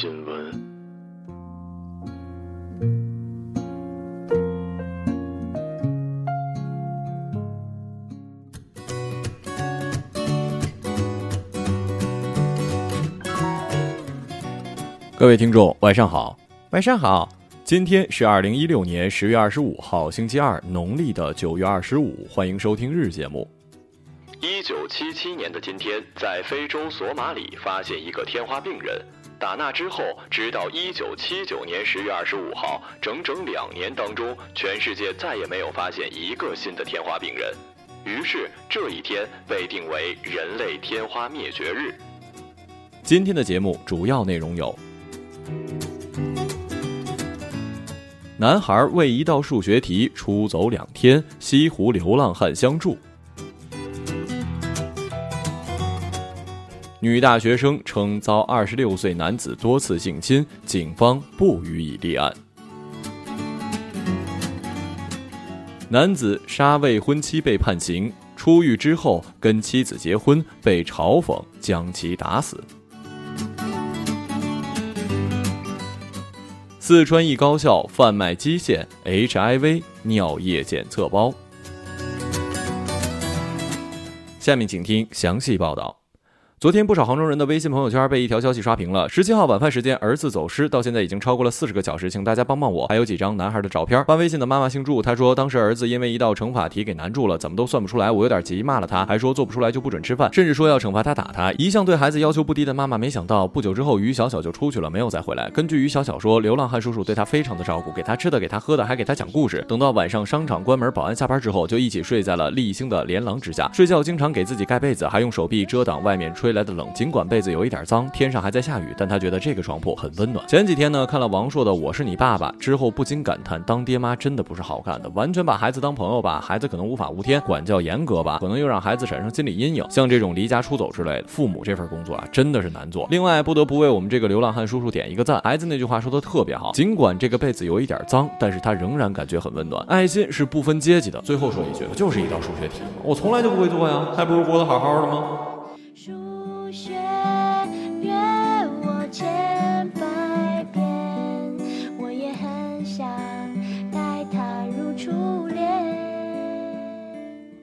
新闻。各位听众，晚上好。晚上好，今天是二零一六年十月二十五号，星期二，农历的九月二十五。欢迎收听日节目。一九七七年的今天，在非洲索马里发现一个天花病人。打那之后，直到一九七九年十月二十五号，整整两年当中，全世界再也没有发现一个新的天花病人。于是这一天被定为人类天花灭绝日。今天的节目主要内容有：男孩为一道数学题出走两天，西湖流浪汉相助。女大学生称遭二十六岁男子多次性侵，警方不予以立案。男子杀未婚妻被判刑，出狱之后跟妻子结婚，被嘲讽将其打死。四川一高校贩卖基线 HIV 尿液检测包。下面请听详细报道。昨天，不少杭州人的微信朋友圈被一条消息刷屏了。十七号晚饭时间，儿子走失，到现在已经超过了四十个小时，请大家帮帮我。还有几张男孩的照片。发微信的妈妈姓祝，她说当时儿子因为一道乘法题给难住了，怎么都算不出来，我有点急，骂了他，还说做不出来就不准吃饭，甚至说要惩罚他打他。一向对孩子要求不低的妈妈，没想到不久之后于小小就出去了，没有再回来。根据于小小说，流浪汉叔叔对他非常的照顾，给他吃的，给他喝的，还给他讲故事。等到晚上商场关门，保安下班之后，就一起睡在了立星的连廊之下。睡觉经常给自己盖被子，还用手臂遮挡外面吹来的冷。尽管被子有一点脏，天上还在下雨，但他觉得这个床铺很温暖。前几天呢，看了王朔的《我是你爸爸》之后，不禁感叹，当爹妈真的不是好干的，完全把孩子当朋友吧，孩子可能无法无天，管教严格吧，可能又让孩子产生心理阴影。像这种离家出走之类的，父母这份工作啊，真的是难做。另外，不得不为我们这个流浪汉叔叔点一个赞。孩子那句话说的特别好，尽管这个被子有一点脏，但是他仍然感觉很温暖。爱心是不分阶级的。最后说一句，就是一道数学题，我从来就不会做呀，还不如过得好好的吗？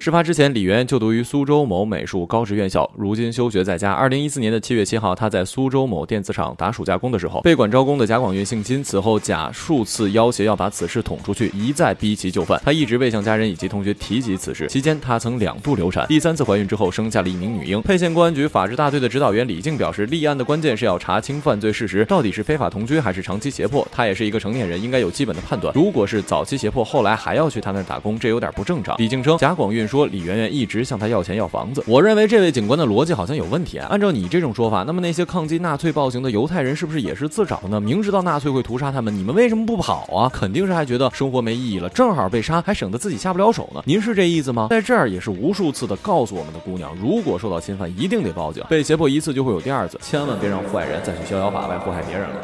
事发之前，李媛就读于苏州某美术高职院校，如今休学在家。二零一四年的七月七号，他在苏州某电子厂打暑假工的时候，被管招工的贾广运性侵，此后贾数次要挟要把此事捅出去，一再逼其就范。他一直未向家人以及同学提及此事。期间，他曾两度流产，第三次怀孕之后生下了一名女婴。沛县公安局法制大队的指导员李静表示，立案的关键是要查清犯罪事实，到底是非法同居还是长期胁迫。他也是一个成年人，应该有基本的判断。如果是早期胁迫，后来还要去他那儿打工，这有点不正常。李静称，贾广运说说李媛媛一直向他要钱要房子。我认为这位警官的逻辑好像有问题啊。按照你这种说法，那么那些抗击纳粹暴行的犹太人是不是也是自找呢？明知道纳粹会屠杀他们，你们为什么不跑啊？肯定是还觉得生活没意义了，正好被杀，还省得自己下不了手呢。您是这意思吗？在这儿也是无数次的告诉我们的姑娘，如果受到侵犯，一定得报警。被胁迫一次就会有第二次，千万别让坏人再去逍遥法外祸害别人了。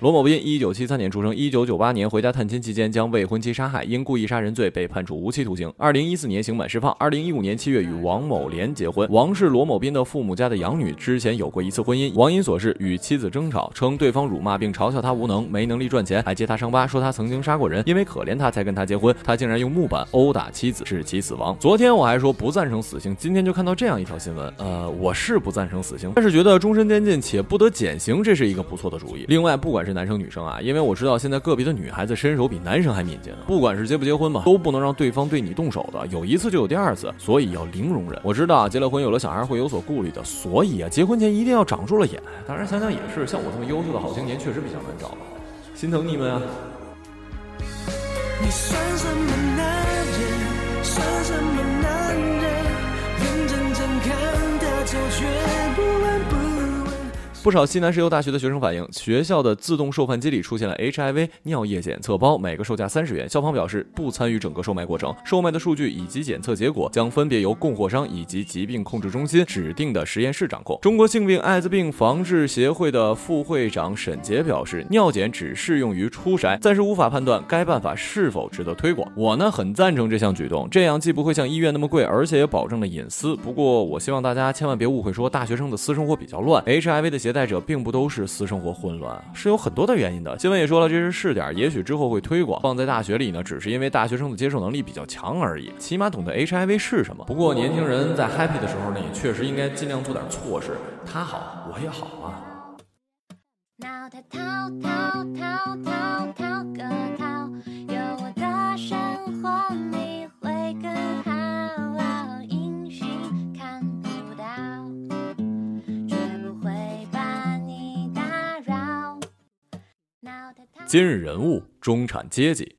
罗某斌，一九七三年出生，一九九八年回家探亲期间将未婚妻杀害，因故意杀人罪被判处无期徒刑。二零一四年刑满释放。二零一五年七月与王某莲结婚。王是罗某斌的父母家的养女，之前有过一次婚姻。王因所事与妻子争吵，称对方辱骂并嘲笑他无能，没能力赚钱，还揭他伤疤，说他曾经杀过人，因为可怜他才跟他结婚。他竟然用木板殴打妻子，致其死亡。昨天我还说不赞成死刑，今天就看到这样一条新闻。呃，我是不赞成死刑，但是觉得终身监禁且不得减刑，这是一个不错的主意。另外，不管是男生女生啊，因为我知道现在个别的女孩子身手比男生还敏捷呢。不管是结不结婚吧，都不能让对方对你动手的，有一次就有第二次，所以要零容忍。我知道，结了婚有了小孩会有所顾虑的，所以啊，结婚前一定要长住了眼。当然想想也是，像我这么优秀的好青年确实比较难找，心疼你们啊。你算什么不少西南石油大学的学生反映，学校的自动售饭机里出现了 HIV 尿液检测包，每个售价三十元。校方表示不参与整个售卖过程，售卖的数据以及检测结果将分别由供货商以及疾病控制中心指定的实验室掌控。中国性病艾滋病防治协会的副会长沈杰表示，尿检只适用于初筛，暂时无法判断该办法是否值得推广。我呢很赞成这项举动，这样既不会像医院那么贵，而且也保证了隐私。不过我希望大家千万别误会，说大学生的私生活比较乱，HIV 的携带者并不都是私生活混乱，是有很多的原因的。新闻也说了，这是试点，也许之后会推广。放在大学里呢，只是因为大学生的接受能力比较强而已，起码懂得 HIV 是什么。不过年轻人在 happy 的时候呢，也确实应该尽量做点错事，他好我也好啊。脑袋逃逃逃逃逃个逃，有我的生活今日人物：中产阶级。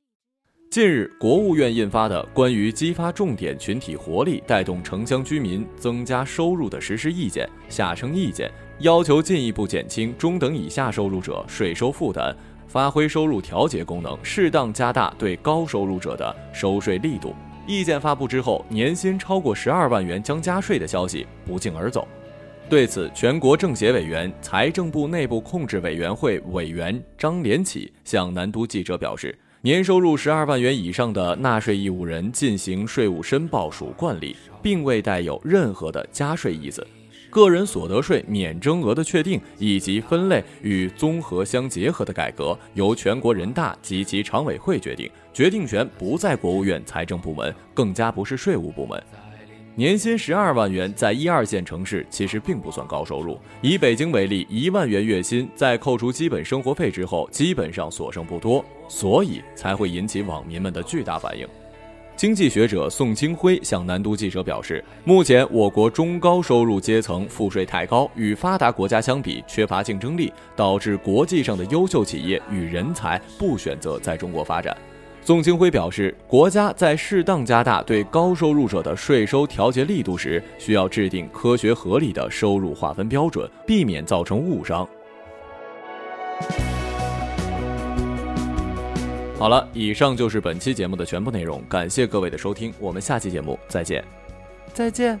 近日，国务院印发的《关于激发重点群体活力，带动城乡居民增加收入的实施意见》（下称意见），要求进一步减轻中等以下收入者税收负担，发挥收入调节功能，适当加大对高收入者的收税力度。意见发布之后，年薪超过十二万元将加税的消息不胫而走。对此，全国政协委员、财政部内部控制委员会委员张连起向南都记者表示，年收入十二万元以上的纳税义务人进行税务申报属惯例，并未带有任何的加税意思。个人所得税免征额的确定以及分类与综合相结合的改革，由全国人大及其常委会决定，决定权不在国务院财政部门，更加不是税务部门。年薪十二万元，在一二线城市其实并不算高收入。以北京为例，一万元月薪，在扣除基本生活费之后，基本上所剩不多，所以才会引起网民们的巨大反应。经济学者宋清辉向南都记者表示，目前我国中高收入阶层赋税太高，与发达国家相比缺乏竞争力，导致国际上的优秀企业与人才不选择在中国发展。宋清辉表示，国家在适当加大对高收入者的税收调节力度时，需要制定科学合理的收入划分标准，避免造成误伤。好了，以上就是本期节目的全部内容，感谢各位的收听，我们下期节目再见，再见。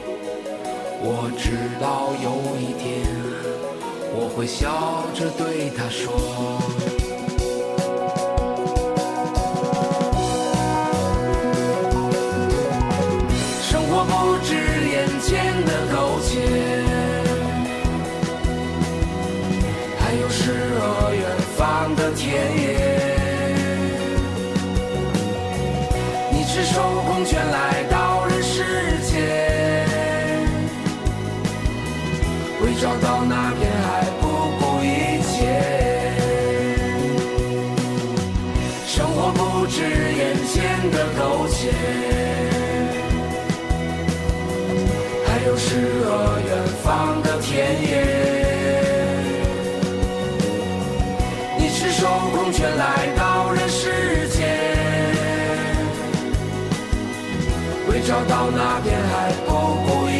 我知道有一天，我会笑着对他说。生活不止眼前的苟且，还有诗和远方的田野。你赤手空拳来到人世间，为找到那片海不顾一